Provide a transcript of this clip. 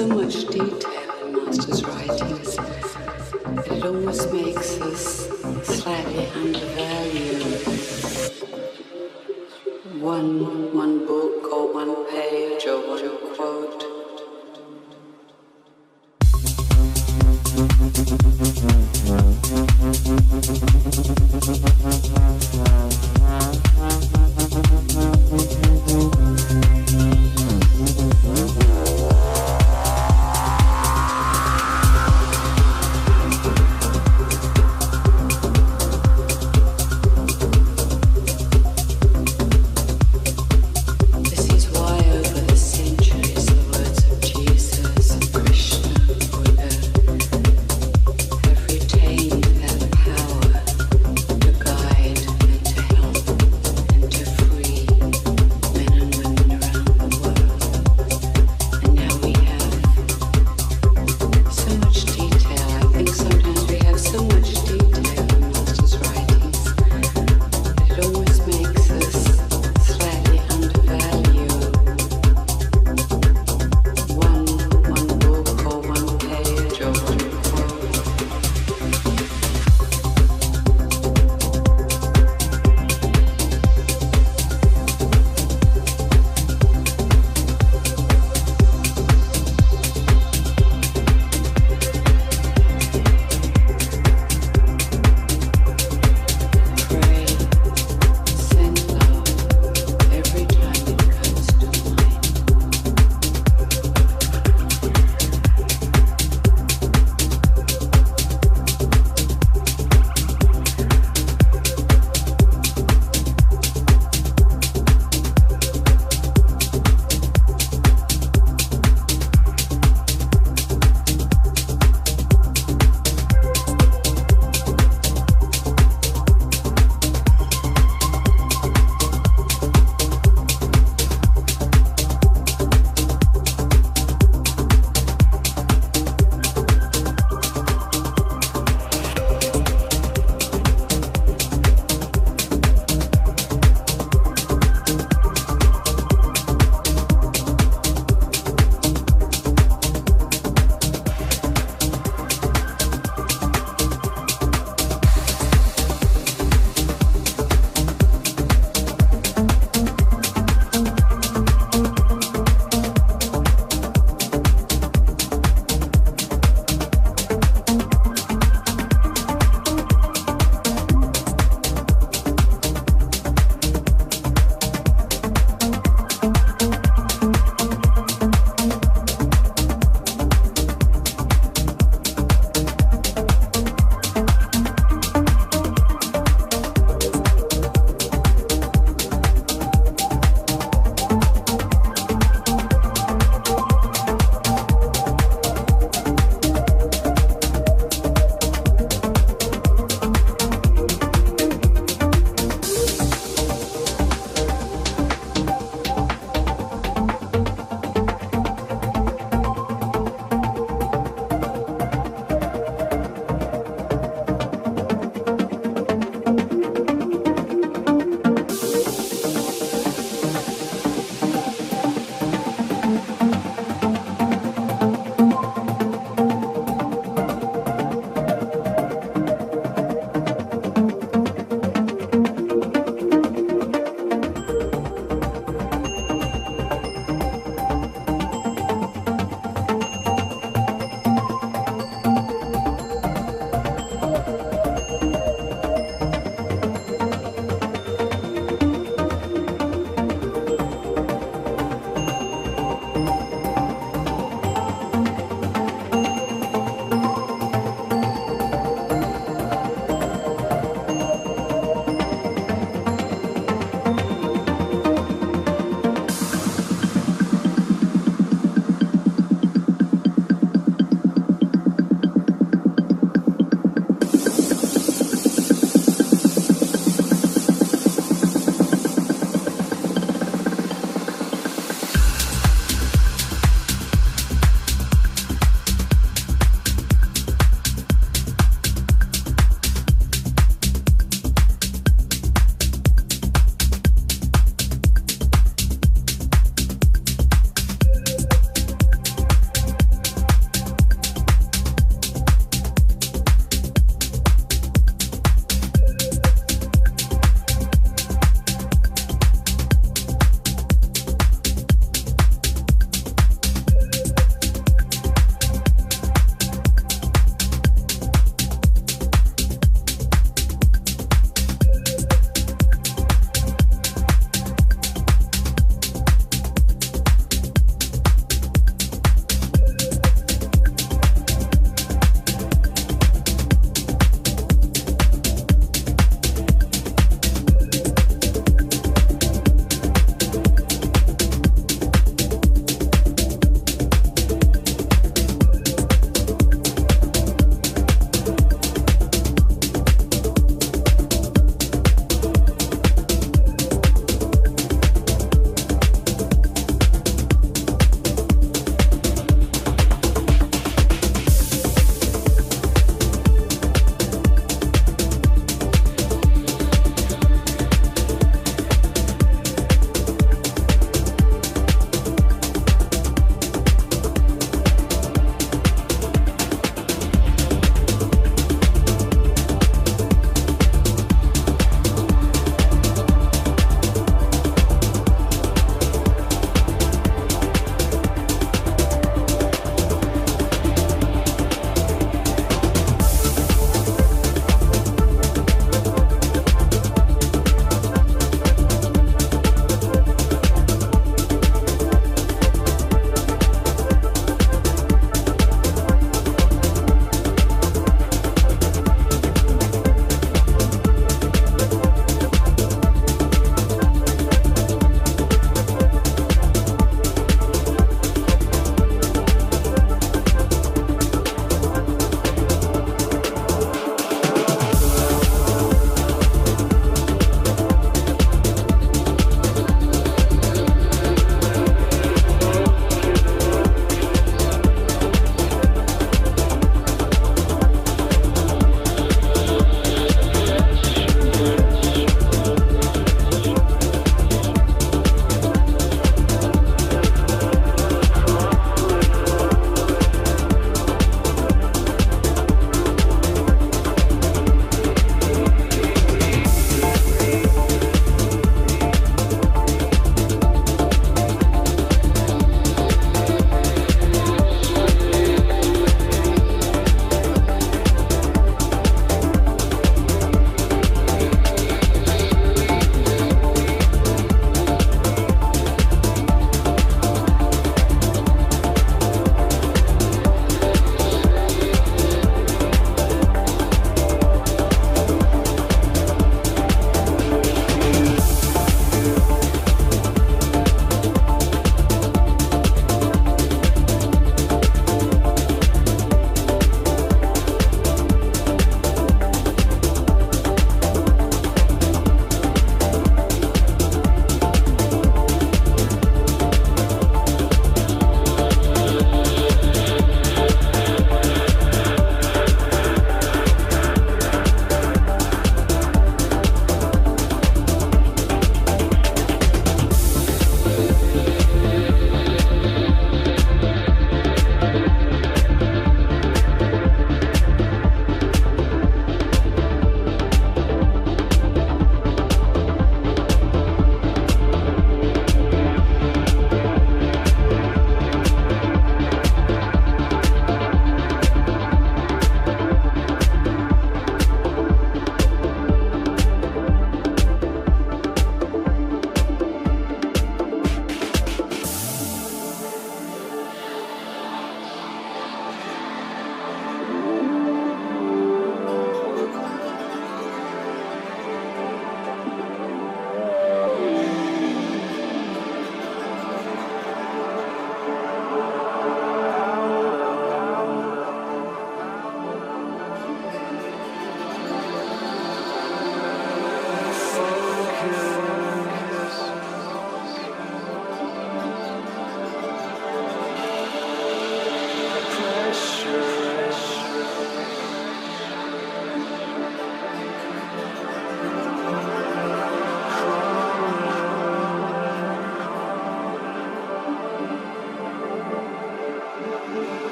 so much deeper.